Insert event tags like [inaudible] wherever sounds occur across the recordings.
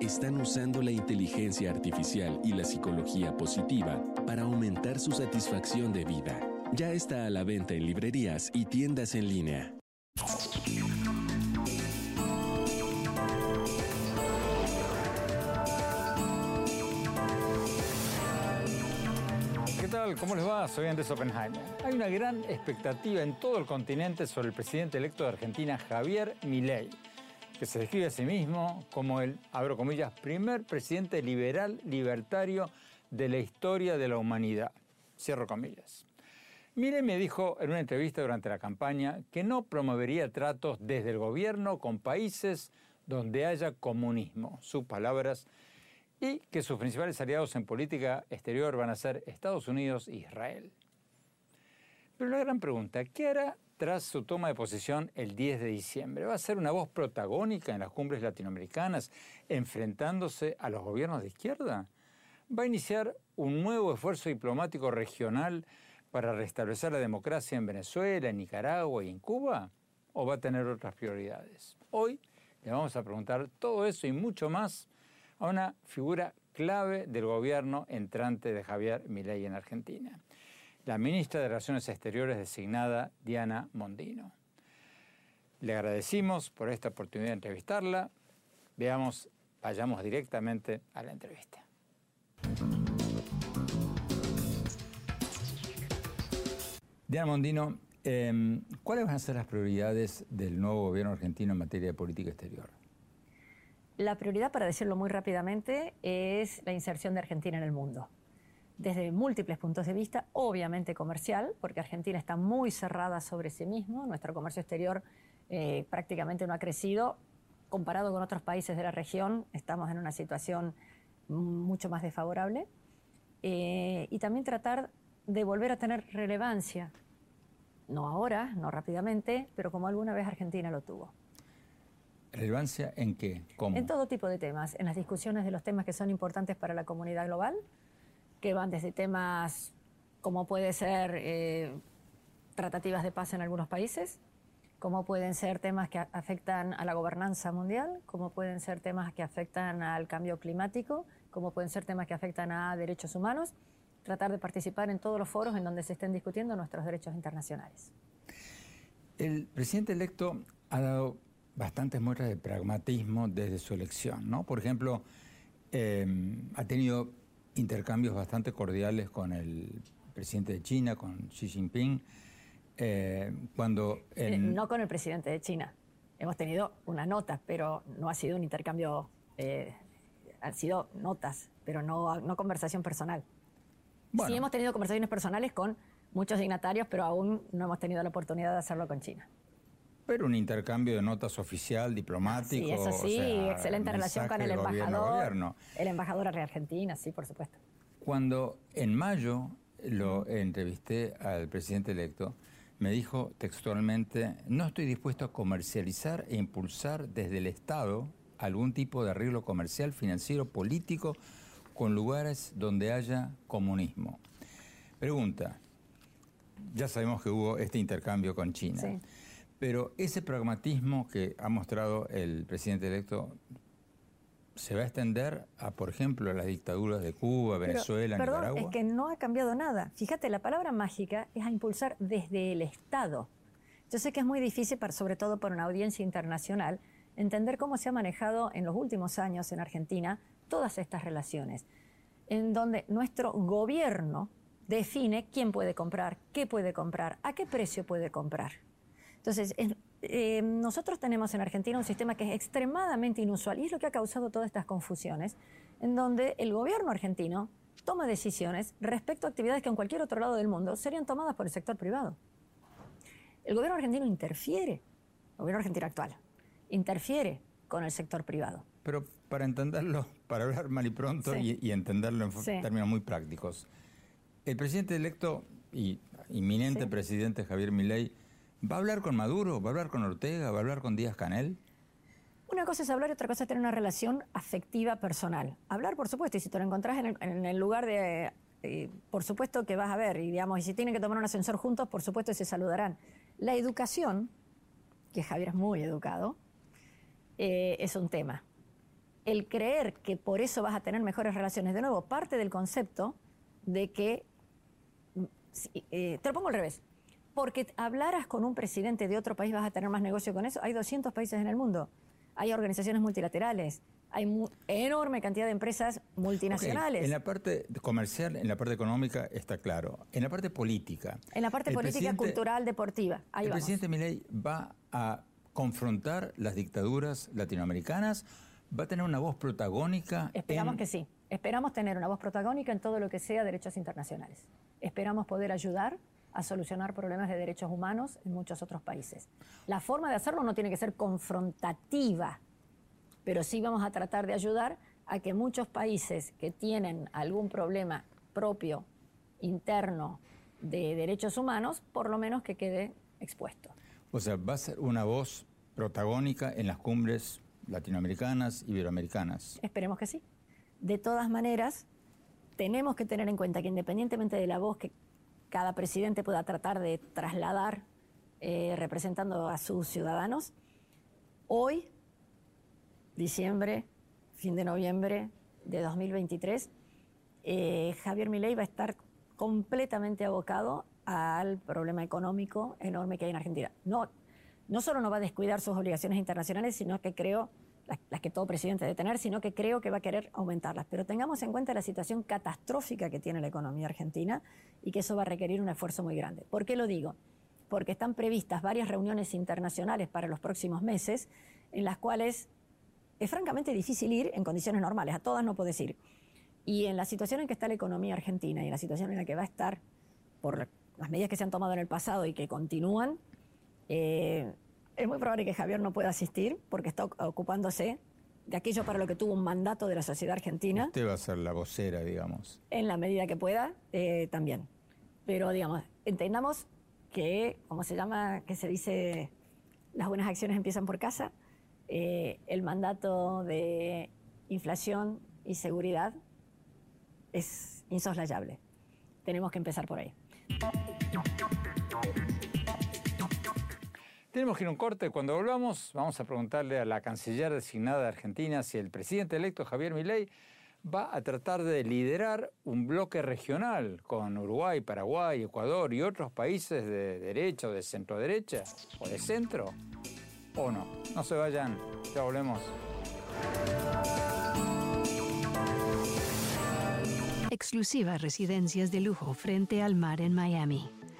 están usando la inteligencia artificial y la psicología positiva para aumentar su satisfacción de vida. Ya está a la venta en librerías y tiendas en línea. ¿Qué tal? ¿Cómo les va? Soy Andrés Oppenheimer. Hay una gran expectativa en todo el continente sobre el presidente electo de Argentina, Javier Milei, que se describe a sí mismo como el, abro comillas, primer presidente liberal libertario de la historia de la humanidad. Cierro comillas. Milei me dijo en una entrevista durante la campaña que no promovería tratos desde el gobierno con países donde haya comunismo. Sus palabras y que sus principales aliados en política exterior van a ser Estados Unidos e Israel. Pero la gran pregunta, ¿qué hará tras su toma de posición el 10 de diciembre? ¿Va a ser una voz protagónica en las cumbres latinoamericanas enfrentándose a los gobiernos de izquierda? ¿Va a iniciar un nuevo esfuerzo diplomático regional para restablecer la democracia en Venezuela, en Nicaragua y en Cuba? ¿O va a tener otras prioridades? Hoy le vamos a preguntar todo eso y mucho más a una figura clave del gobierno entrante de Javier Milei en Argentina, la ministra de Relaciones Exteriores designada Diana Mondino. Le agradecimos por esta oportunidad de entrevistarla. Veamos, vayamos directamente a la entrevista. Diana Mondino, eh, ¿cuáles van a ser las prioridades del nuevo gobierno argentino en materia de política exterior? La prioridad, para decirlo muy rápidamente, es la inserción de Argentina en el mundo. Desde múltiples puntos de vista, obviamente comercial, porque Argentina está muy cerrada sobre sí mismo, nuestro comercio exterior eh, prácticamente no ha crecido. Comparado con otros países de la región, estamos en una situación mucho más desfavorable. Eh, y también tratar de volver a tener relevancia, no ahora, no rápidamente, pero como alguna vez Argentina lo tuvo. ¿Relevancia en qué? ¿Cómo? En todo tipo de temas, en las discusiones de los temas que son importantes para la comunidad global, que van desde temas como puede ser eh, tratativas de paz en algunos países, como pueden ser temas que afectan a la gobernanza mundial, como pueden ser temas que afectan al cambio climático, como pueden ser temas que afectan a derechos humanos, tratar de participar en todos los foros en donde se estén discutiendo nuestros derechos internacionales. El presidente electo ha dado bastantes muestras de pragmatismo desde su elección. ¿no? Por ejemplo, eh, ha tenido intercambios bastante cordiales con el presidente de China, con Xi Jinping. Eh, cuando en... No con el presidente de China. Hemos tenido una nota, pero no ha sido un intercambio, eh, han sido notas, pero no, no conversación personal. Sí hemos tenido conversaciones personales con muchos dignatarios, pero aún no hemos tenido la oportunidad de hacerlo con China. Pero un intercambio de notas oficial, diplomático. Sí, eso sí, excelente relación con el embajador. El embajador de Argentina, sí, por supuesto. Cuando en mayo lo entrevisté al presidente electo, me dijo textualmente, no estoy dispuesto a comercializar e impulsar desde el Estado algún tipo de arreglo comercial, financiero, político con lugares donde haya comunismo. Pregunta, ya sabemos que hubo este intercambio con China, pero ese pragmatismo que ha mostrado el presidente electo se va a extender a, por ejemplo, a las dictaduras de Cuba, Venezuela, Pero, perdón, Nicaragua. Es que no ha cambiado nada. Fíjate, la palabra mágica es a impulsar desde el Estado. Yo sé que es muy difícil, sobre todo para una audiencia internacional, entender cómo se ha manejado en los últimos años en Argentina todas estas relaciones, en donde nuestro gobierno define quién puede comprar, qué puede comprar, a qué precio puede comprar. Entonces, eh, nosotros tenemos en Argentina un sistema que es extremadamente inusual y es lo que ha causado todas estas confusiones, en donde el gobierno argentino toma decisiones respecto a actividades que en cualquier otro lado del mundo serían tomadas por el sector privado. El gobierno argentino interfiere, el gobierno argentino actual, interfiere con el sector privado. Pero para entenderlo, para hablar mal y pronto y, entenderlo en términos muy prácticos, el presidente electo y inminente presidente Javier Milei ¿Va a hablar con Maduro? ¿Va a hablar con Ortega? ¿Va a hablar con Díaz Canel? Una cosa es hablar y otra cosa es tener una relación afectiva personal. Hablar, por supuesto, y si te lo encontrás en el, lugar de... Eh, por supuesto que vas a ver, y digamos, y si tienen que tomar un ascensor juntos, por supuesto se saludarán. La educación, que Javier es muy educado, eh, es un tema. El creer que por eso vas a tener mejores relaciones, de nuevo, parte del concepto de que, mm, eh, te lo pongo al revés, porque hablaras con un presidente de otro país vas a tener más negocio con eso. Hay 200 países en el mundo, hay organizaciones multilaterales, hay enorme cantidad de empresas multinacionales. En la parte comercial, en la parte económica está claro. En la parte política. En la parte política, cultural, deportiva. el presidente Milei va a confrontar las dictaduras latinoamericanas. ¿Va a tener una voz protagónica? Esperamos que sí. Esperamos tener una voz protagónica en todo lo que sea derechos internacionales. Esperamos poder ayudar a solucionar problemas de derechos humanos en muchos otros países. La forma de hacerlo no tiene que ser confrontativa, pero sí vamos a tratar de ayudar a que muchos países que tienen algún problema propio, interno, de derechos humanos, por lo menos que quede expuesto. O sea, va a ser una voz protagónica en las cumbres latinoamericanas, iberoamericanas. Esperemos que sí. De todas maneras, tenemos que tener en cuenta que independientemente de la voz que cada presidente pueda tratar de trasladar eh, representando a sus ciudadanos. Hoy, diciembre, fin de noviembre de 2023, eh, Javier Milei va a estar completamente abocado al problema económico enorme que hay en Argentina. No, no solo no va a descuidar sus obligaciones internacionales, sino que creo las, que todo presidente debe tener, sino que creo que va a querer aumentarlas. Pero tengamos en cuenta la situación catastrófica que tiene la economía argentina y que eso va a requerir un esfuerzo muy grande. ¿Por qué lo digo? Porque están previstas varias reuniones internacionales para los próximos meses en las cuales es francamente difícil ir en condiciones normales, a todas no puedes ir. Y en la situación en que está la economía argentina y en la situación en la que va a estar por las medidas que se han tomado en el pasado y que continúan, eh, es muy probable que Javier no pueda asistir porque está ocupándose de aquello para lo que tuvo un mandato de la sociedad argentina. Usted va a ser la vocera, digamos. En la medida que pueda, eh, también. Pero, digamos, entendamos que, como se llama, que se dice, las buenas acciones empiezan por casa, eh, el mandato de inflación y seguridad es insoslayable. Tenemos que empezar por ahí. Tenemos que ir a un corte. Cuando volvamos, vamos a preguntarle a la canciller designada de Argentina si el presidente electo Javier Milei va a tratar de liderar un bloque regional con Uruguay, Paraguay, Ecuador y otros países de derecha o de centro derecha o de centro o no. No se vayan, ya volvemos. Exclusivas residencias de lujo frente al mar en Miami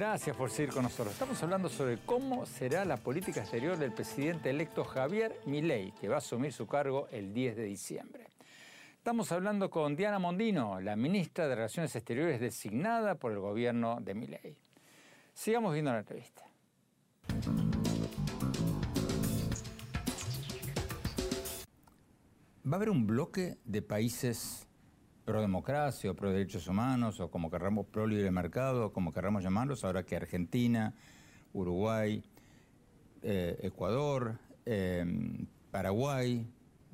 Gracias por seguir con nosotros. Estamos hablando sobre cómo será la política exterior del presidente electo Javier Milei, que va a asumir su cargo el 10 de diciembre. Estamos hablando con Diana Mondino, la ministra de Relaciones Exteriores designada por el gobierno de Milei. Sigamos viendo la entrevista. ¿Va a haber un bloque de países pro democracia o pro derechos humanos o como querramos pro libre mercado, como querramos llamarlos, ahora que Argentina, Uruguay, eh, Ecuador, eh, Paraguay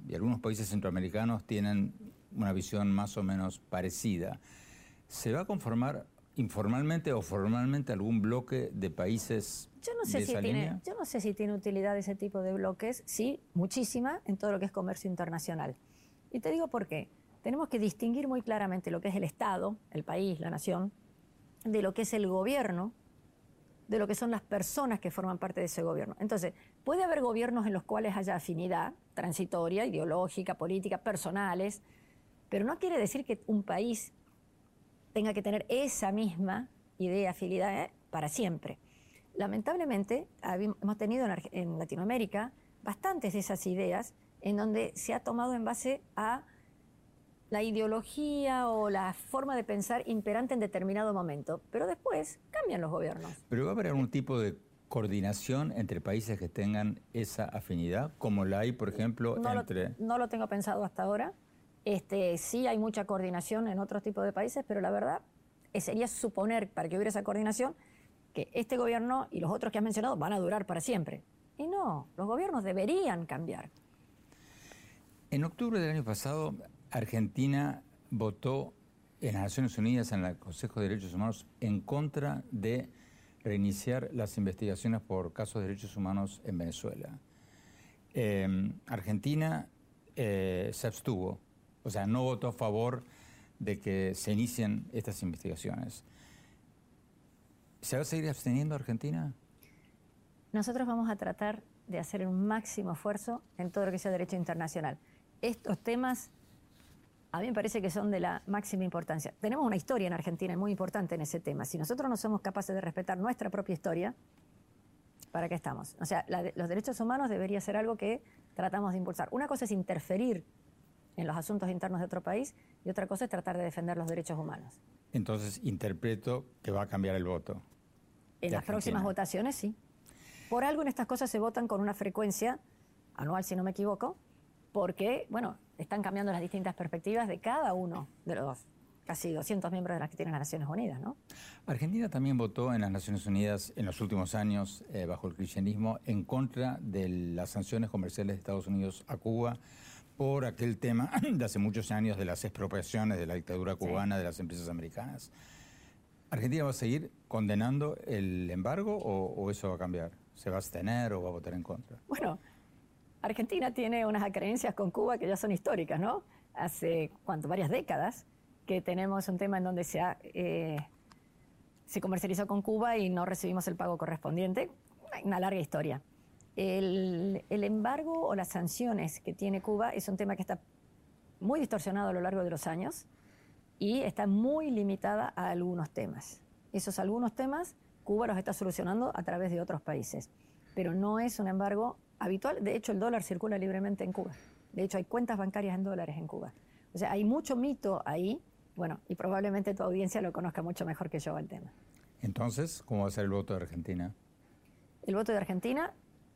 y algunos países centroamericanos tienen una visión más o menos parecida. ¿Se va a conformar informalmente o formalmente algún bloque de países yo no sé de si esa tiene, línea? Yo no sé si tiene utilidad ese tipo de bloques. Sí, muchísima en todo lo que es comercio internacional. Y te digo por qué. Tenemos que distinguir muy claramente lo que es el Estado, el país, la nación, de lo que es el gobierno, de lo que son las personas que forman parte de ese gobierno. Entonces, puede haber gobiernos en los cuales haya afinidad transitoria, ideológica, política, personales, pero no quiere decir que un país tenga que tener esa misma idea, afinidad ¿eh? para siempre. Lamentablemente, hemos tenido en Latinoamérica bastantes de esas ideas en donde se ha tomado en base a la ideología o la forma de pensar imperante en determinado momento, pero después cambian los gobiernos. ¿Pero va a haber algún tipo de coordinación entre países que tengan esa afinidad, como la hay, por ejemplo, No, entre... lo, no lo tengo pensado hasta ahora. Este, sí hay mucha coordinación en otros tipos de países, pero la verdad eh, sería suponer, para que hubiera esa coordinación, que este gobierno y los otros que has mencionado van a durar para siempre. Y no, los gobiernos deberían cambiar. En octubre del año pasado, Argentina votó en las Naciones Unidas, en el Consejo de Derechos Humanos, en contra de reiniciar las investigaciones por casos de derechos humanos en Venezuela. Eh, Argentina eh, se abstuvo, o sea, no votó a favor de que se inicien estas investigaciones. ¿Se va a seguir absteniendo Argentina? Nosotros vamos a tratar de hacer un máximo esfuerzo en todo lo que sea derecho internacional. Estos temas a mí me parece que son de la máxima importancia. Tenemos una historia en Argentina muy importante en ese tema. Si nosotros no somos capaces de respetar nuestra propia historia, ¿para qué estamos? O sea, la los derechos humanos debería ser algo que tratamos de impulsar. Una cosa es interferir en los asuntos internos de otro país y otra cosa es tratar de defender los derechos humanos. Entonces interpreto que va a cambiar el voto. En las próximas votaciones, sí. Por algo en estas cosas se votan con una frecuencia anual, si no me equivoco, porque, bueno, están cambiando las distintas perspectivas de cada uno de los casi 200 miembros de las que tienen las Naciones Unidas, ¿no? Argentina también votó en las Naciones Unidas en los últimos años, eh, bajo el cristianismo, en contra de las sanciones comerciales de Estados Unidos a Cuba por aquel tema [clears throat] de hace muchos años de las expropiaciones de la dictadura cubana de las empresas americanas. ¿Argentina va a seguir condenando el embargo o, o eso va a cambiar? ¿Se va a abstener o va a votar en contra? Bueno, Argentina tiene unas acreencias con Cuba que ya son históricas, ¿no? Hace, ¿cuánto? Varias décadas que tenemos un tema en donde se, ha, eh, se comercializó con Cuba y no recibimos el pago correspondiente. Una larga historia. El, el embargo o las sanciones que tiene Cuba es un tema que está muy distorsionado a lo largo de los años y está muy limitada a algunos temas. Esos algunos temas Cuba los está solucionando a través de otros países, pero no es un embargo habitual. De hecho, el dólar circula libremente en Cuba. De hecho, hay cuentas bancarias en dólares en Cuba. O sea, hay mucho mito ahí, bueno, y probablemente tu audiencia lo conozca mucho mejor que yo el tema. Entonces, ¿cómo va a ser el voto de Argentina? El voto de Argentina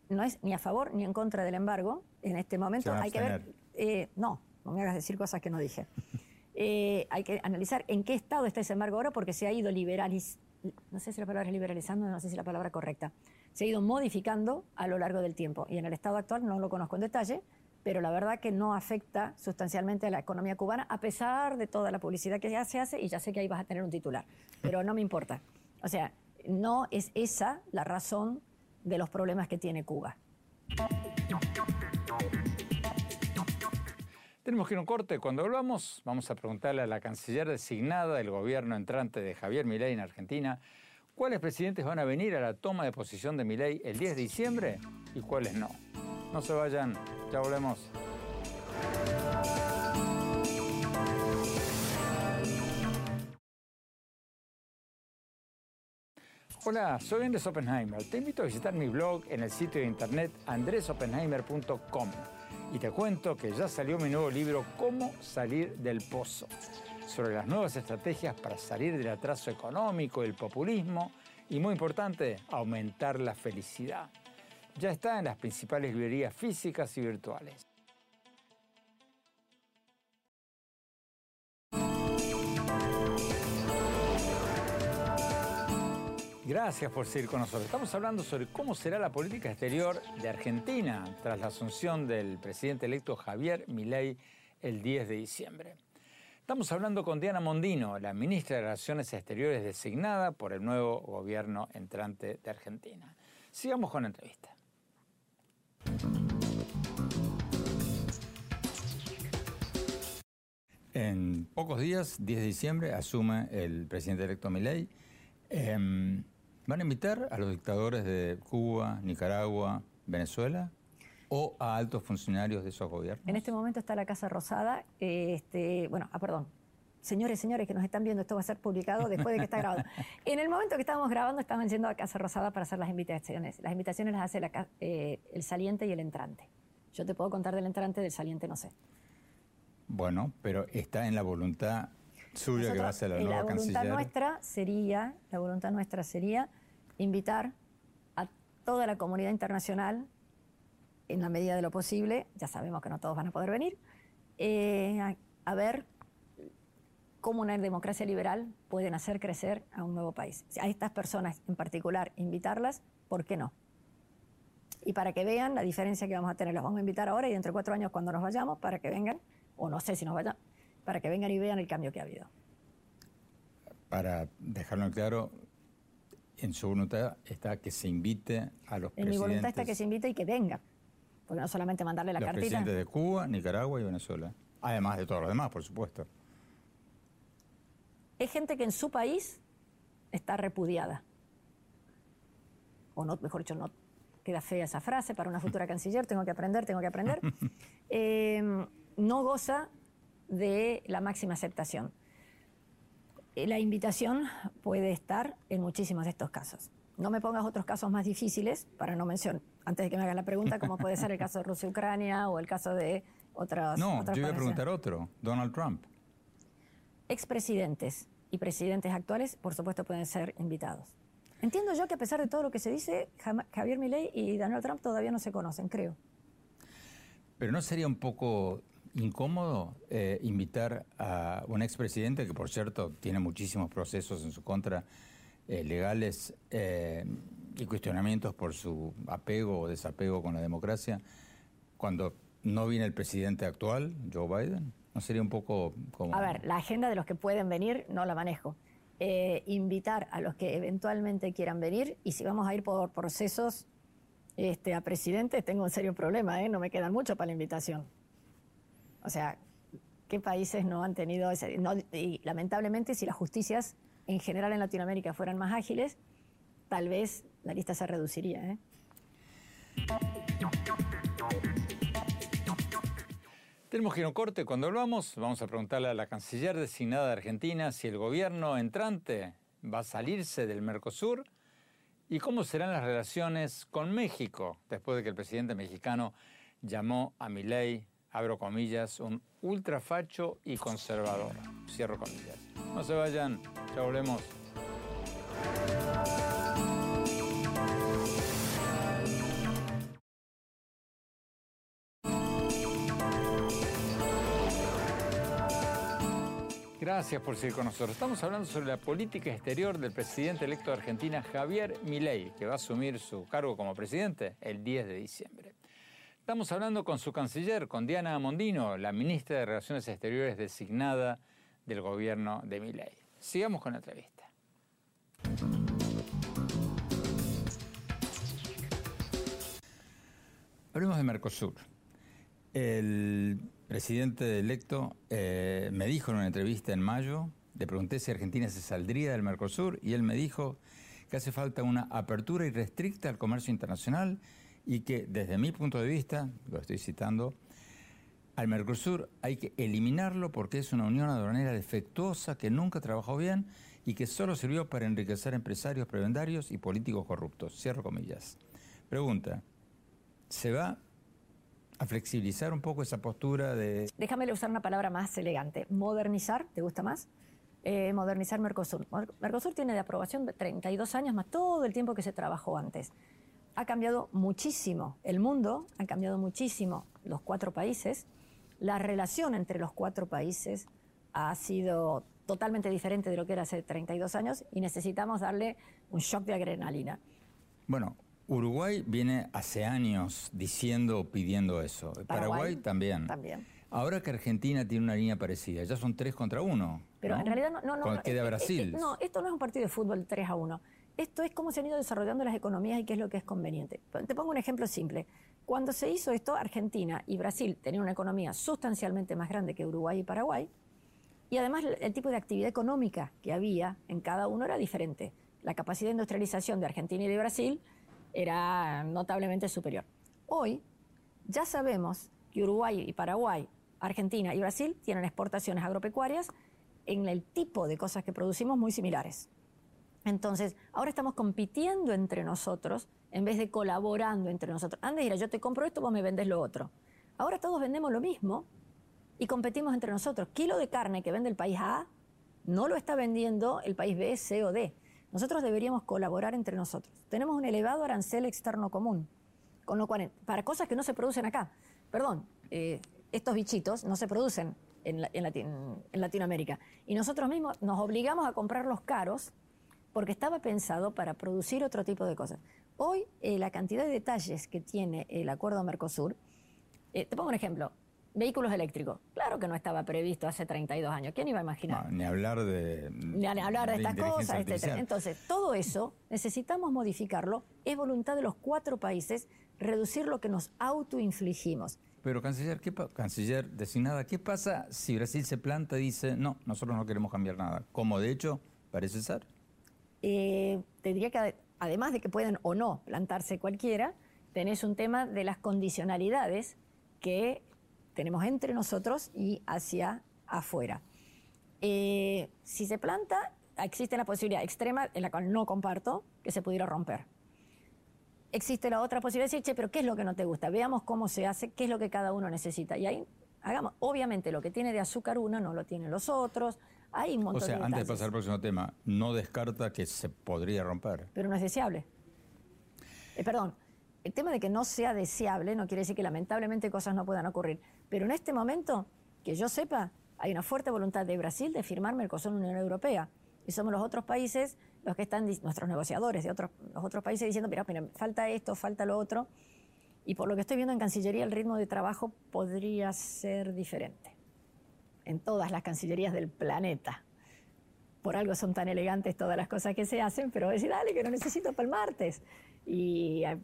no es ni a favor ni en contra del embargo. En este momento hay que ver. eh, no, no me hagas decir cosas que no dije. [laughs] Eh, hay que analizar en qué estado está ese embargo ahora, porque se ha ido liberalizando. No sé si la palabra es liberalizando, no sé si la palabra correcta. Se ha ido modificando a lo largo del tiempo. Y en el estado actual no lo conozco en detalle, pero la verdad que no afecta sustancialmente a la economía cubana, a pesar de toda la publicidad que ya se hace, y ya sé que ahí vas a tener un titular. Pero no me importa. O sea, no es esa la razón de los problemas que tiene Cuba. Tenemos que ir a un corte. Cuando volvamos, vamos a preguntarle a la canciller designada del gobierno entrante de Javier Milei en Argentina cuáles presidentes van a venir a la toma de posición de Milei el 10 de diciembre y cuáles no. No se vayan, ya volvemos. Hola, soy Andrés Oppenheimer. Te invito a visitar mi blog en el sitio de internet andresoppenheimer.com y te cuento que ya salió mi nuevo libro Cómo salir del pozo, sobre las nuevas estrategias para salir del atraso económico, el populismo y, muy importante, aumentar la felicidad. Ya está en las principales librerías físicas y virtuales. Gracias por seguir con nosotros. Estamos hablando sobre cómo será la política exterior de Argentina tras la asunción del presidente electo Javier Milei el 10 de diciembre. Estamos hablando con Diana Mondino, la ministra de Relaciones Exteriores designada por el nuevo gobierno entrante de Argentina. Sigamos con la entrevista. En pocos días, 10 de diciembre, asume el presidente electo Milei. Em, ¿Van a invitar a los dictadores de Cuba, Nicaragua, Venezuela o a altos funcionarios de esos gobiernos? En este momento está la Casa Rosada. Este, bueno, ah, perdón. Señores, señores que nos están viendo, esto va a ser publicado después de que está grabado. [laughs] En el momento que estábamos grabando, estaban yendo a Casa Rosada para hacer las invitaciones. Las invitaciones las hace eh, el saliente y el entrante. Yo te puedo contar del entrante, del saliente no sé. Bueno, pero está en la voluntad suya que va a ser la nueva la voluntad nuestra sería, la voluntad nuestra sería invitar a toda la comunidad internacional, en la medida de lo posible, ya sabemos que no todos van a poder venir, eh, a, ver cómo una democracia liberal pueden hacer crecer a un nuevo país. A estas personas en particular, invitarlas, ¿por qué no? Y para que vean la diferencia que vamos a tener, los vamos a invitar ahora y dentro de cuatro años cuando nos vayamos, para que vengan, o no sé si nos vayan, para que vengan y vean el cambio que ha habido. Para dejarlo claro, en su voluntad está que se invite a los en presidentes. En mi voluntad está que se invite y que venga. Porque no solamente mandarle la los cartita. presidentes de Cuba, Nicaragua y Venezuela. Además de todos los demás, por supuesto. Es gente que en su país está repudiada. O no, mejor dicho, no queda fea esa frase para una futura [laughs] canciller, tengo que aprender, tengo que aprender. [laughs] Eh, no goza de la máxima aceptación. Eh, la invitación puede estar en muchísimos de estos casos. No me pongas otros casos más difíciles para no mencionar, antes de que me hagas la pregunta, como puede ser el caso de Rusia-Ucrania o el caso de otras. No, yo voy a preguntar otro, Donald Trump. Expresidentes y presidentes actuales, por supuesto, pueden ser invitados. Entiendo yo que a pesar de todo lo que se dice, Javier Milei y Donald Trump todavía no se conocen, creo. Pero no sería un poco incómodo eh, invitar a un expresidente que, por cierto, tiene muchísimos procesos en su contra eh, legales eh, y cuestionamientos por su apego o desapego con la democracia, cuando no viene el presidente actual, Joe Biden? ¿No sería un poco como... A ver, la agenda de los que pueden venir no la manejo. invitar a los que eventualmente quieran venir y si vamos a ir por procesos este, a presidente, tengo un serio problema, no me quedan mucho para la invitación. O sea, ¿qué países no han tenido ese? y lamentablemente, si las justicias en general en Latinoamérica fueran más ágiles, tal vez la lista se reduciría. ¿eh? Tenemos que ir a un corte. Cuando volvamos, vamos a preguntarle a la canciller designada de Argentina si el gobierno entrante va a salirse del Mercosur y cómo serán las relaciones con México después de que el presidente mexicano llamó a Milei abro comillas, un ultrafacho y conservador. Cierro comillas. No se vayan, ya volvemos. Gracias por seguir con nosotros. Estamos hablando sobre la política exterior del presidente electo de Argentina, Javier Milei, que va a asumir su cargo como presidente el 10 de diciembre. Estamos hablando con su canciller, con Diana Mondino, la ministra de Relaciones Exteriores designada del gobierno de Milei. Sigamos con la entrevista. Hablemos de Mercosur. El presidente electo eh, me dijo en una entrevista en mayo, le pregunté si Argentina se saldría del Mercosur y él me dijo que hace falta una apertura irrestricta al comercio internacional y que desde mi punto de vista, lo estoy citando, al Mercosur hay que eliminarlo porque es una unión aduanera defectuosa que nunca trabajó bien y que solo sirvió para enriquecer empresarios prebendarios y políticos corruptos. Cierro comillas. Pregunta, ¿se va a flexibilizar un poco esa postura de... Déjame usar una palabra más elegante. Modernizar, ¿te gusta más? Eh, modernizar Mercosur. Mercosur tiene de aprobación de 32 años más todo el tiempo que se trabajó antes. Ha cambiado muchísimo el mundo, han cambiado muchísimo los cuatro países. La relación entre los cuatro países ha sido totalmente diferente de lo que era hace 32 años y necesitamos darle un shock de adrenalina. Bueno, Uruguay viene hace años diciendo o pidiendo eso. Paraguay, también. También. Ahora que Argentina tiene una línea parecida, ya son tres contra uno. Pero en realidad no, no, no. Queda Brasil. no, esto no es un partido de fútbol 3 a 1. Esto es cómo se han ido desarrollando las economías y qué es lo que es conveniente. Te pongo un ejemplo simple. Cuando se hizo esto, Argentina y Brasil tenían una economía sustancialmente más grande que Uruguay y Paraguay. Y además el tipo de actividad económica que había en cada uno era diferente. La capacidad de industrialización de Argentina y de Brasil era notablemente superior. Hoy ya sabemos que Uruguay y Paraguay, Argentina y Brasil tienen exportaciones agropecuarias en el tipo de cosas que producimos muy similares. Entonces, ahora estamos compitiendo entre nosotros en vez de colaborando entre nosotros. Antes era yo te compro esto, vos me vendes lo otro. Ahora todos vendemos lo mismo y competimos entre nosotros. Kilo de carne que vende el país A no lo está vendiendo el país B, C o D. Nosotros deberíamos colaborar entre nosotros. Tenemos un elevado arancel externo común, con lo cual, para cosas que no se producen acá. Perdón, eh, estos bichitos no se producen en, Latinoamérica. Y nosotros mismos nos obligamos a comprarlos caros porque estaba pensado para producir otro tipo de cosas. Hoy, eh, la cantidad de detalles que tiene el acuerdo Mercosur, eh, te pongo un ejemplo, Vehículos eléctricos. Claro que no estaba previsto hace 32 años. ¿Quién iba a imaginar? ni hablar de. Ni, hablar de, estas cosas, etc. Entonces, todo eso necesitamos modificarlo. Es voluntad de los cuatro países reducir lo que nos autoinfligimos. Pero, canciller, ¿qué canciller designada, ¿qué pasa si Brasil se planta y dice, no, nosotros no queremos cambiar nada? Como de hecho parece ser. Eh, te diría que además de que pueden o no plantarse cualquiera, tenés un tema de las condicionalidades que tenemos entre nosotros y hacia afuera. Eh, si se planta, existe la posibilidad extrema, en la cual no comparto, que se pudiera romper. Existe la otra posibilidad de decir, che, pero ¿qué es lo que no te gusta? Veamos cómo se hace, qué es lo que cada uno necesita. Y ahí, hagamos, obviamente lo que tiene de azúcar uno no lo tienen los otros, hay un montón O sea, antes de pasar al próximo tema, no descarta que se podría romper. Pero no es deseable. Eh, perdón, el tema de que no sea deseable no quiere decir que lamentablemente cosas no puedan ocurrir. Pero en este momento, que yo sepa, hay una fuerte voluntad de Brasil de firmar Mercosur en la Unión Europea. Y somos los otros países los que están, nuestros negociadores de otros, los otros países diciendo, mira, mira, falta esto, falta lo otro. Y por lo que estoy viendo en Cancillería, el ritmo de trabajo podría ser diferente. En todas las cancillerías del planeta. Por algo son tan elegantes todas las cosas que se hacen, pero decir, dale, que no necesito para el martes. Y eh,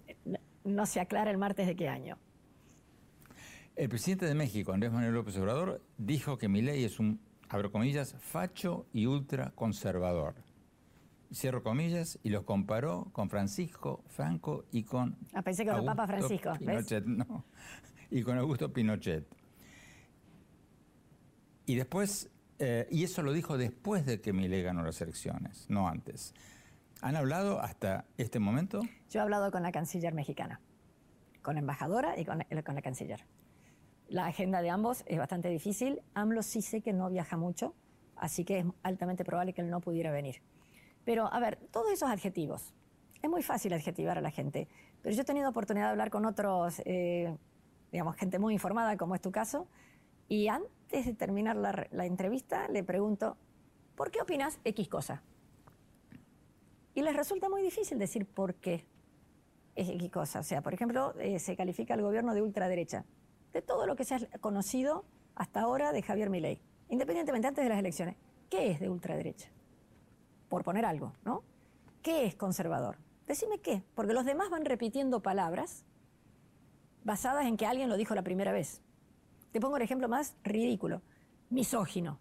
no se aclara el martes de qué año. El presidente de México, Andrés Manuel López Obrador, dijo que Milei es un, abro comillas, facho y ultraconservador. Cierro comillas y los comparó con Francisco Franco y con. Ah, pensé que el Papa Francisco. Pinochet, [laughs] no. Y con Augusto Pinochet. Y después, eh, y eso lo dijo después de que Milei ganó las elecciones, no antes. ¿Han hablado hasta este momento? Yo he hablado con la canciller mexicana, con la embajadora y con, con la canciller. La agenda de ambos es bastante difícil. AMLO sí sé que no viaja mucho, así que es altamente probable que él no pudiera venir. Pero, a ver, todos esos adjetivos. Es muy fácil adjetivar a la gente, pero yo he tenido oportunidad de hablar con otros, eh, digamos, gente muy informada, como es tu caso, y antes de terminar la, entrevista le pregunto, ¿por qué opinas X cosa? Y les resulta muy difícil decir por qué es X cosa. O sea, por ejemplo, eh, se califica el gobierno de ultraderecha de todo lo que se ha conocido hasta ahora de Javier Milei, independientemente antes de las elecciones. ¿Qué es de ultraderecha? Por poner algo, ¿no? ¿Qué es conservador? Decime qué, porque los demás van repitiendo palabras basadas en que alguien lo dijo la primera vez. Te pongo el ejemplo más ridículo, misógino.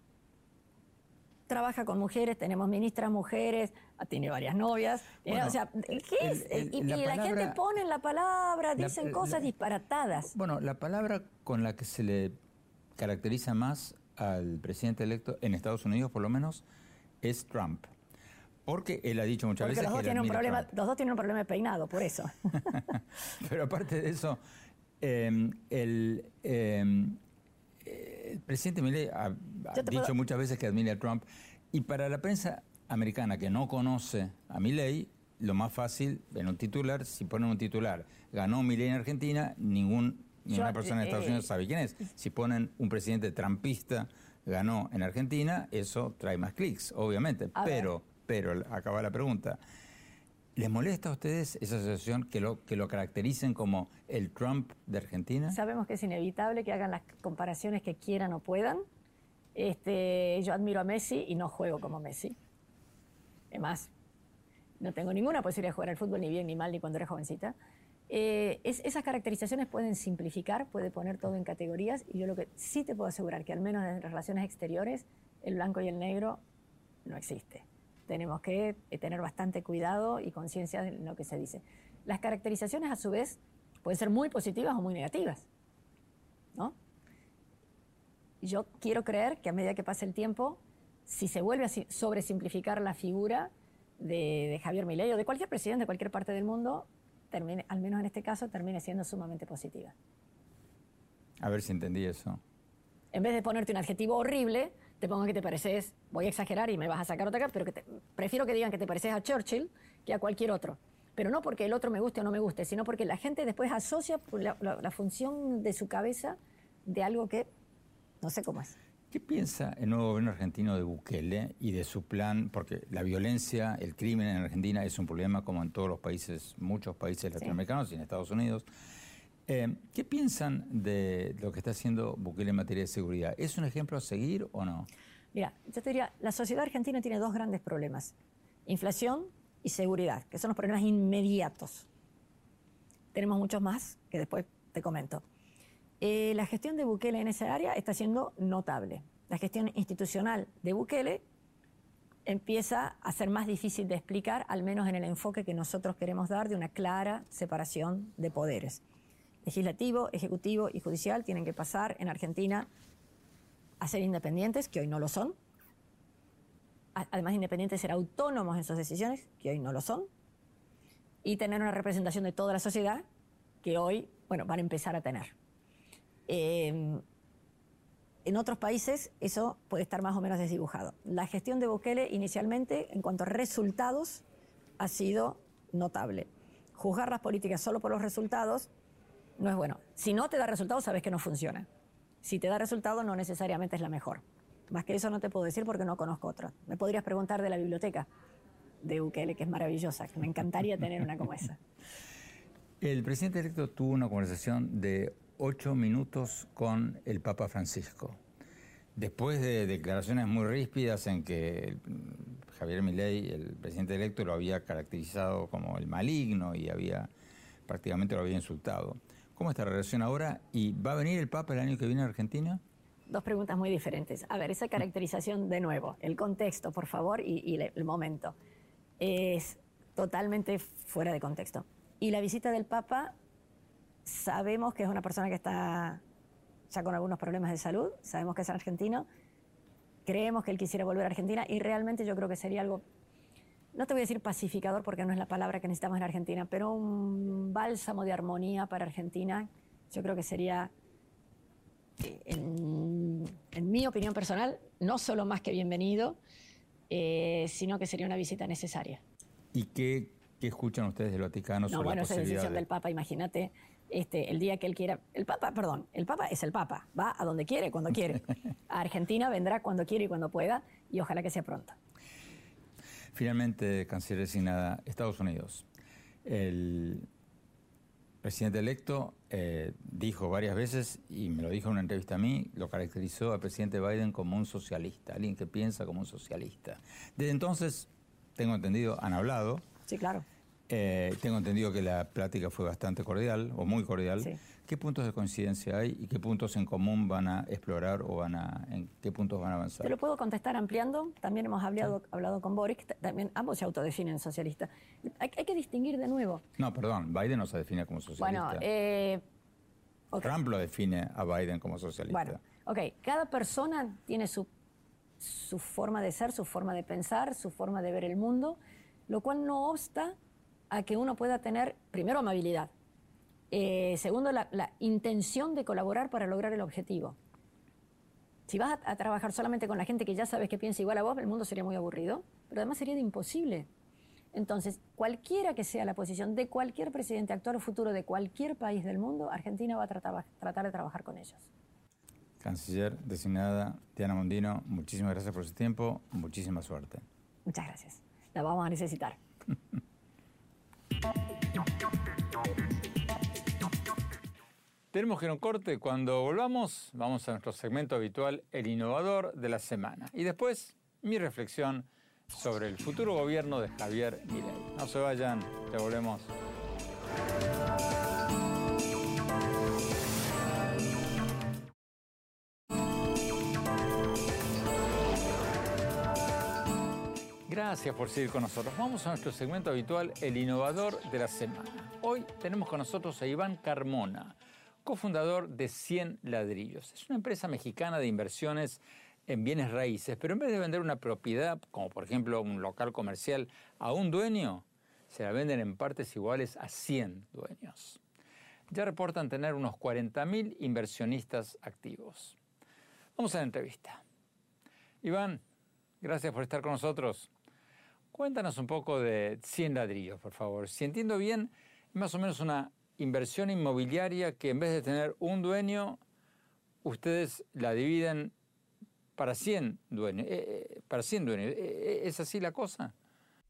Trabaja con mujeres, tenemos ministras mujeres, tiene varias novias. o sea, ¿qué es? y, la, gente pone la palabra, dicen cosas disparatadas. Bueno, la palabra con la que se le caracteriza más al presidente electo en Estados Unidos, por lo menos, es Trump. Porque él ha dicho muchas Porque veces los dos, que tienen un problema, Trump. los dos tienen un problema de peinado, por eso. [laughs] Pero aparte de eso, eh, el, eh, el presidente Milei ha, dicho puedo- muchas veces que admira a Trump. Y para la prensa americana que no conoce a Milei, lo más fácil en un titular, si ponen un titular, ganó Milei en Argentina, ningún, ninguna Yo, persona en Estados eh, Unidos sabe quién es. Si ponen un presidente trampista ganó en Argentina, eso trae más clics, obviamente. Ver. Pero, pero, acaba la pregunta. ¿Les molesta a ustedes esa asociación que lo, que lo caractericen como el Trump de Argentina? Sabemos que es inevitable que hagan las comparaciones que quieran o puedan. Este, yo admiro a Messi y no juego como Messi. Es más, no tengo ninguna posibilidad de jugar al fútbol ni bien ni mal ni cuando era jovencita. Eh, es- esas caracterizaciones pueden simplificar, puede poner todo en categorías y yo lo que sí te puedo asegurar que al menos en relaciones exteriores el blanco y el negro no existe. Tenemos que eh, tener bastante cuidado y conciencia de lo que se dice. Las caracterizaciones a su vez pueden ser muy positivas o muy negativas. ¿no? Yo quiero creer que a medida que pase el tiempo, si se vuelve a si- sobresimplificar la figura de, de Javier Milei o de cualquier presidente de cualquier parte del mundo, termine, al menos en este caso, termine siendo sumamente positiva. A ver si entendí eso. En vez de ponerte un adjetivo horrible, te pongo que te pareces, voy a exagerar y me vas a sacar otra cara, pero que te- prefiero que digan que te pareces a Churchill que a cualquier otro. Pero no porque el otro me guste o no me guste, sino porque la gente después asocia la, la- la función de su cabeza de algo que no sé cómo es. ¿Qué piensa el nuevo gobierno argentino de Bukele y de su plan? Porque la violencia, el crimen en Argentina es un problema como en todos los países, muchos países latinoamericanos y en Estados Unidos. Eh, ¿Qué piensan de lo que está haciendo Bukele en materia de seguridad? ¿Es un ejemplo a seguir o no? Mira, yo te diría, la sociedad argentina tiene dos grandes problemas. Inflación y seguridad, que son los problemas inmediatos. Tenemos muchos más que después te comento. Eh, la gestión de Bukele en esa área está siendo notable. La gestión institucional de Bukele empieza a ser más difícil de explicar, al menos en el enfoque que nosotros queremos dar de una clara separación de poderes. Legislativo, ejecutivo y judicial tienen que pasar en Argentina a ser independientes, que hoy no lo son. Además, independientes ser autónomos en sus decisiones, que hoy no lo son. Y tener una representación de toda la sociedad, que hoy, bueno, van a empezar a tener. Eh, en otros países eso puede estar más o menos desdibujado. La gestión de Bukele inicialmente, en cuanto a resultados, ha sido notable. Juzgar las políticas solo por los resultados no es bueno. Si no te da resultados, sabes que no funciona. Si te da resultado, no necesariamente es la mejor. Más que eso no te puedo decir porque no conozco otra. Me podrías preguntar de la biblioteca de Bukele, que es maravillosa, que me encantaría tener una como esa. [laughs] El presidente electo tuvo una conversación de ocho minutos con el Papa Francisco. Después de declaraciones muy ríspidas en que Javier Milei, el presidente electo, lo había caracterizado como el maligno y había prácticamente lo había insultado. ¿Cómo está la relación ahora? ¿Y va a venir el Papa el año que viene a Argentina? Dos preguntas muy diferentes. A ver, esa caracterización de nuevo, el contexto, por favor, y, y el momento. Es totalmente fuera de contexto. Y la visita del Papa, sabemos que es una persona que está ya con algunos problemas de salud, sabemos que es argentino, creemos que él quisiera volver a Argentina y realmente yo creo que sería algo, no te voy a decir pacificador porque no es la palabra que necesitamos en Argentina, pero un bálsamo de armonía para Argentina, yo creo que sería en, en mi opinión personal, no solo más que bienvenido, eh, sino que sería una visita necesaria. ¿Y qué, qué escuchan ustedes del Vaticano No, sobre bueno, la esa posibilidad decisión de- del Papa, imagínate, este, el día que él quiera. El Papa, perdón, el Papa es el Papa, va a donde quiere, cuando quiere. [laughs] A Argentina vendrá cuando quiere y cuando pueda, y ojalá que sea pronto. Finalmente, canciller designada, Estados Unidos. El presidente electo eh, dijo varias veces, y me lo dijo en una entrevista a mí, lo caracterizó al presidente Biden como un socialista, alguien que piensa como un socialista. Desde entonces, tengo entendido, han hablado. Sí, claro. Eh, tengo entendido que la plática fue bastante cordial, o muy cordial. Sí. ¿Qué puntos de coincidencia hay y qué puntos en común van a explorar o van a, en qué puntos van a avanzar? Te lo puedo contestar ampliando. También hemos hablado, hablado con Boris, que también ambos se autodefinen socialistas. Hay, hay que distinguir de nuevo. No, perdón, Biden no se define como socialista. Bueno, eh, ok. Trump lo define a Biden como socialista. Bueno, ok, cada persona tiene su su forma de ser, su forma de pensar, su forma de ver el mundo, lo cual no obsta a que uno pueda tener, primero, amabilidad, eh, segundo, la, intención de colaborar para lograr el objetivo. Si vas a, a, trabajar solamente con la gente que ya sabes que piensa igual a vos, el mundo sería muy aburrido, pero además sería imposible. Entonces, cualquiera que sea la posición de cualquier presidente actual o futuro de cualquier país del mundo, Argentina va a tratar, tratar de trabajar con ellos. Canciller designada Diana Mondino, muchísimas gracias por su tiempo, muchísima suerte. Muchas gracias. La vamos a necesitar. [laughs] Tenemos que ir a un corte. Cuando volvamos, vamos a nuestro segmento habitual, el innovador de la semana. Y después, mi reflexión sobre el futuro gobierno de Javier Milei. No se vayan, ya volvemos. Gracias por seguir con nosotros. Vamos a nuestro segmento habitual, el innovador de la semana. Hoy tenemos con nosotros a Iván Carmona, cofundador de 100 Ladrillos. Es una empresa mexicana de inversiones en bienes raíces, pero en vez de vender una propiedad, como por ejemplo un local comercial, a un dueño, se la venden en partes iguales a 100 dueños. Ya reportan tener unos 40.000 inversionistas activos. Vamos a la entrevista. Iván, gracias por estar con nosotros. Cuéntanos un poco de 100 ladrillos, por favor. Si entiendo bien, más o menos una inversión inmobiliaria que en vez de tener un dueño, ustedes la dividen para 100 dueños. Eh, eh, para 100 dueños. Eh, ¿Es así la cosa?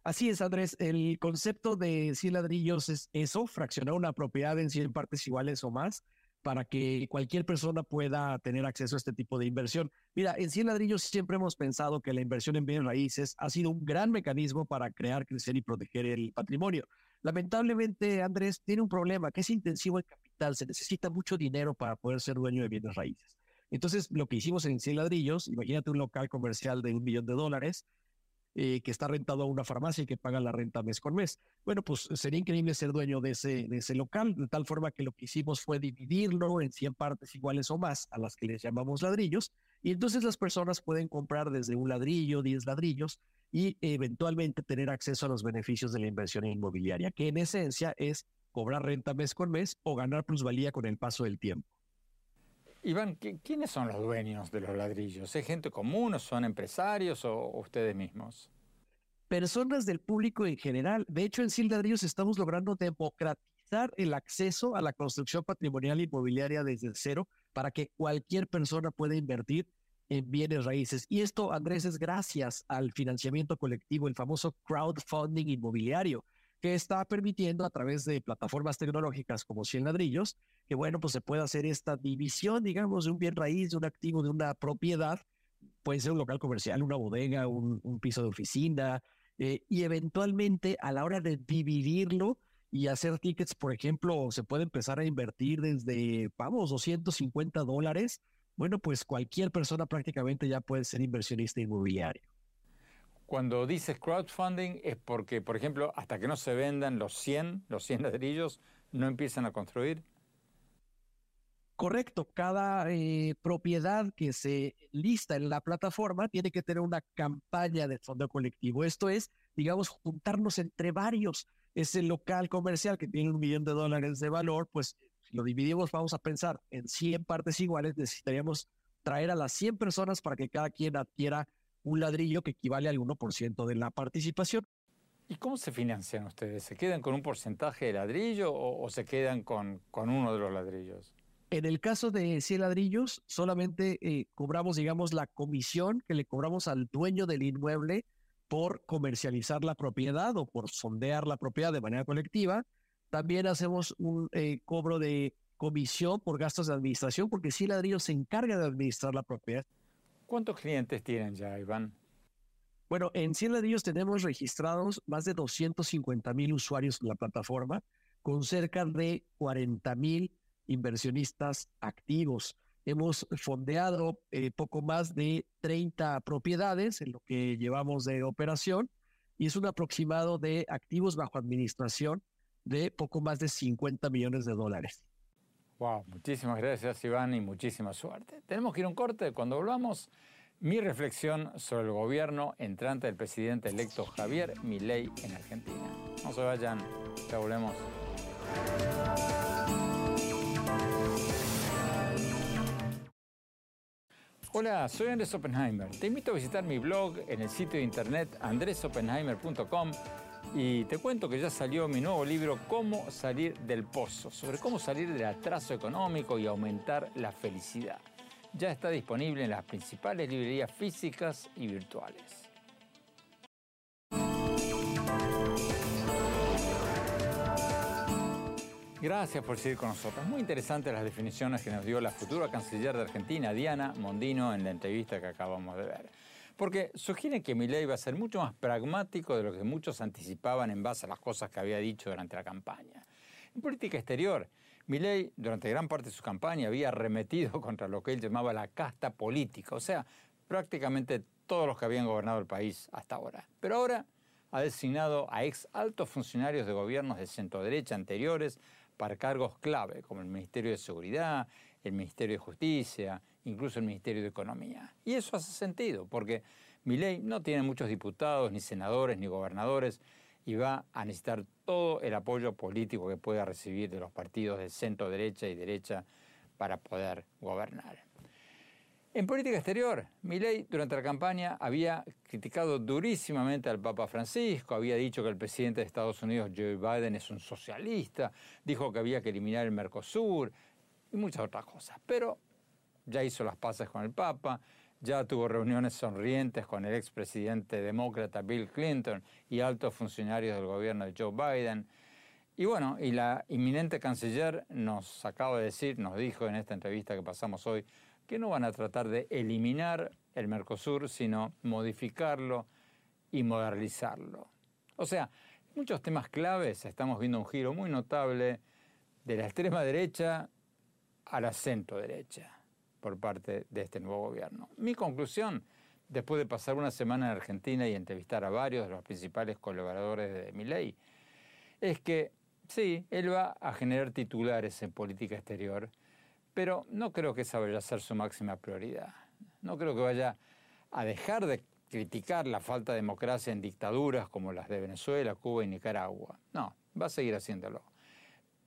Así es, Andrés. El concepto de 100 ladrillos es eso, fraccionar una propiedad en 100 partes iguales o más para que cualquier persona pueda tener acceso a este tipo de inversión. Mira, en 100 ladrillos siempre hemos pensado que la inversión en bienes raíces ha sido un gran mecanismo para crear, crecer y proteger el patrimonio. Lamentablemente, Andrés, tiene un problema que es intensivo en capital. Se necesita mucho dinero para poder ser dueño de bienes raíces. Entonces, lo que hicimos en 100 ladrillos, imagínate un local comercial de un millón de dólares eh, que está rentado a una farmacia y que paga la renta mes con mes. Bueno, pues sería increíble ser dueño de ese, de ese local, de tal forma que lo que hicimos fue dividirlo en 100 partes iguales o más, a las que les llamamos ladrillos, y entonces las personas pueden comprar desde un ladrillo, 10 ladrillos, y eventualmente tener acceso a los beneficios de la inversión inmobiliaria, que en esencia es cobrar renta mes con mes o ganar plusvalía con el paso del tiempo. Iván, ¿quiénes son los dueños de los ladrillos? ¿Es gente común o son empresarios o ustedes mismos? Personas del público en general. De hecho, en Cien Ladrillos estamos logrando democratizar el acceso a la construcción patrimonial inmobiliaria desde cero para que cualquier persona pueda invertir en bienes raíces. Y esto, Andrés, es gracias al financiamiento colectivo, el famoso crowdfunding inmobiliario, que está permitiendo a través de plataformas tecnológicas como Cien Ladrillos que bueno, pues se puede hacer esta división, digamos, de un bien raíz, de un activo, de una propiedad, puede ser un local comercial, una bodega, un, piso de oficina, eh, y eventualmente a la hora de dividirlo y hacer tickets, por ejemplo, se puede empezar a invertir desde, vamos, 250 dólares. Bueno, pues cualquier persona prácticamente ya puede ser inversionista inmobiliario. Cuando dices crowdfunding es porque, por ejemplo, hasta que no se vendan los 100, los 100 ladrillos, no empiezan a construir. Correcto, cada eh, propiedad que se lista en la plataforma tiene que tener una campaña de fondo colectivo. Esto es, digamos, juntarnos entre varios. Ese local comercial que tiene un millón de dólares de valor, pues lo dividimos, vamos a pensar en 100 partes iguales, necesitaríamos traer a las 100 personas para que cada quien adquiera un ladrillo que equivale al 1% de la participación. ¿Y cómo se financian ustedes? ¿Se quedan con un porcentaje de ladrillo o, se quedan con, con uno de los ladrillos? En el caso de 100 ladrillos, solamente eh, cobramos, digamos, la comisión que le cobramos al dueño del inmueble por comercializar la propiedad o por sondear la propiedad de manera colectiva. También hacemos un eh, cobro de comisión por gastos de administración, porque 100 ladrillos se encarga de administrar la propiedad. ¿Cuántos clientes tienen ya, Iván? Bueno, en 100 ladrillos tenemos registrados más de 250 mil usuarios en la plataforma, con cerca de 40 mil inversionistas activos. Hemos fondeado eh, poco más de 30 propiedades en lo que llevamos de operación y es un aproximado de activos bajo administración de poco más de 50 millones de dólares. Wow, muchísimas gracias Iván y muchísima suerte. Tenemos que ir a un corte. Cuando volvamos, mi reflexión sobre el gobierno entrante del presidente electo Javier Milei en Argentina. No se vayan, ya volvemos. Hola, soy Andrés Oppenheimer. Te invito a visitar mi blog en el sitio de internet andresoppenheimer.com y te cuento que ya salió mi nuevo libro Cómo salir del pozo, sobre cómo salir del atraso económico y aumentar la felicidad. Ya está disponible en las principales librerías físicas y virtuales. Gracias por seguir con nosotros. Muy interesantes las definiciones que nos dio la futura canciller de Argentina, Diana Mondino, en la entrevista que acabamos de ver. Porque sugiere que Milei va a ser mucho más pragmático de lo que muchos anticipaban en base a las cosas que había dicho durante la campaña. En política exterior, Milei, durante gran parte de su campaña, había arremetido [laughs] contra lo que él llamaba la casta política, o sea, prácticamente todos los que habían gobernado el país hasta ahora. Pero ahora ha designado a ex altos funcionarios de gobiernos de centro derecha anteriores para cargos clave, como el Ministerio de Seguridad, el Ministerio de Justicia, incluso el Ministerio de Economía. Y eso hace sentido, porque mi ley no tiene muchos diputados, ni senadores, ni gobernadores, y va a necesitar todo el apoyo político que pueda recibir de los partidos de centro derecha y derecha para poder gobernar. En política exterior, Milei durante la campaña había criticado durísimamente al Papa Francisco, había dicho que el presidente de Estados Unidos, Joe Biden, es un socialista, dijo que había que eliminar el Mercosur y muchas otras cosas. Pero ya hizo las paces con el Papa, ya tuvo reuniones sonrientes con el expresidente demócrata Bill Clinton y altos funcionarios del gobierno de Joe Biden. Y bueno, y la inminente canciller nos acaba de decir, nos dijo en esta entrevista que pasamos hoy, que no van a tratar de eliminar el Mercosur, sino modificarlo y modernizarlo. O sea, muchos temas claves estamos viendo un giro muy notable de la extrema derecha a la centro derecha por parte de este nuevo gobierno. Mi conclusión, después de pasar una semana en Argentina y entrevistar a varios de los principales colaboradores de mi ley, es que sí, él va a generar titulares en política exterior, pero no creo que esa vaya a ser su máxima prioridad. No creo que vaya a dejar de criticar la falta de democracia en dictaduras como las de Venezuela, Cuba y Nicaragua. No, va a seguir haciéndolo.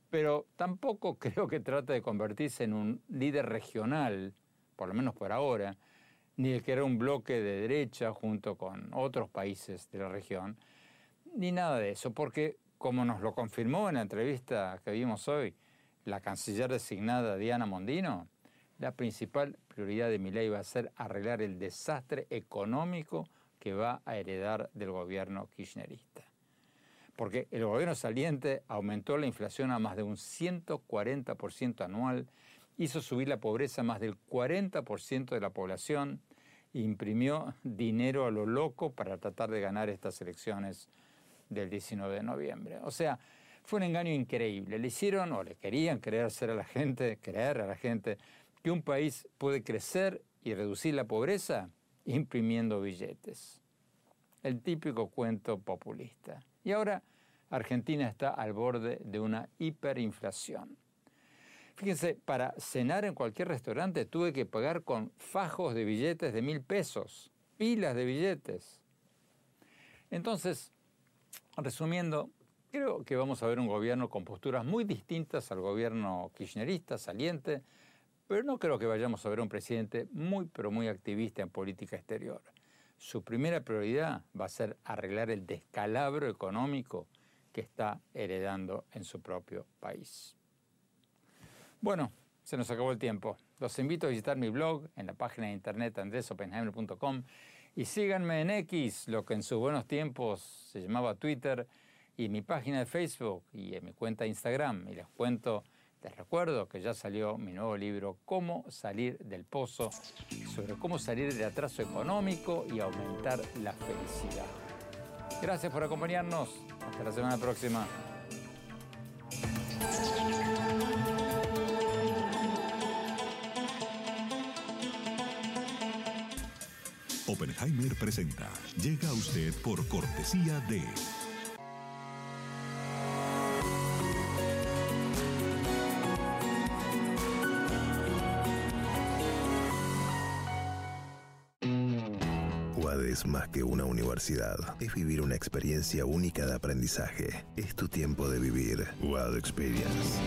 Pero tampoco [laughs] creo que trate de convertirse en un líder regional, por lo menos por ahora, ni de crear un bloque de derecha junto con otros países de la región, ni nada de eso, porque como nos lo confirmó en la entrevista que vimos hoy, la canciller designada Diana Mondino, la principal prioridad de Milei va a ser arreglar el desastre económico que va a heredar del gobierno kirchnerista. Porque el gobierno saliente aumentó la inflación a más de un 140% anual, hizo subir la pobreza a más del 40% de la población e imprimió dinero a lo loco para tratar de ganar estas elecciones del 19 de noviembre. O sea, fue un engaño increíble. Le hicieron o le querían creer a la gente, creer a la gente que un país puede crecer y reducir la pobreza imprimiendo billetes. El típico cuento populista. Y ahora Argentina está al borde de una hiperinflación. Fíjense, para cenar en cualquier restaurante tuve que pagar con fajos de billetes de mil pesos, pilas de billetes. Entonces, resumiendo, Creo que vamos a ver un gobierno con posturas muy distintas al gobierno kirchnerista, saliente, pero no creo que vayamos a ver un presidente muy, pero muy activista en política exterior. Su primera prioridad va a ser arreglar el descalabro económico que está heredando en su propio país. Bueno, se nos acabó el tiempo. Los invito a visitar mi blog en la página de internet andresopenheimer.com y síganme en X, lo que en sus buenos tiempos se llamaba Twitter, y mi página de Facebook y en mi cuenta de Instagram. Y les cuento, les recuerdo que ya salió mi nuevo libro, Cómo salir del pozo, sobre cómo salir del atraso económico y aumentar la felicidad. Gracias por acompañarnos. Hasta la semana próxima. Oppenheimer presenta. Llega a usted por cortesía de... más que una universidad. Es vivir una experiencia única de aprendizaje. Es tu tiempo de vivir. Wild Experience.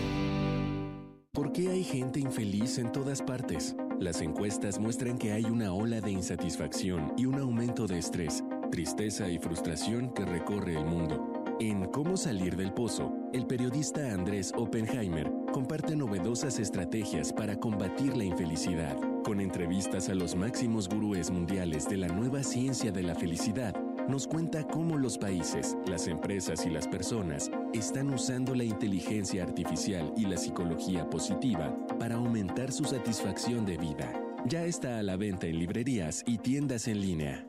¿Por qué hay gente infeliz en todas partes? Las encuestas muestran que hay una ola de insatisfacción y un aumento de estrés, tristeza y frustración que recorre el mundo. En Cómo salir del pozo, el periodista Andrés Oppenheimer comparte novedosas estrategias para combatir la infelicidad, con entrevistas a los máximos gurúes mundiales de la nueva ciencia de la felicidad. Nos cuenta cómo los países, las empresas y las personas están usando la inteligencia artificial y la psicología positiva para aumentar su satisfacción de vida. Ya está a la venta en librerías y tiendas en línea.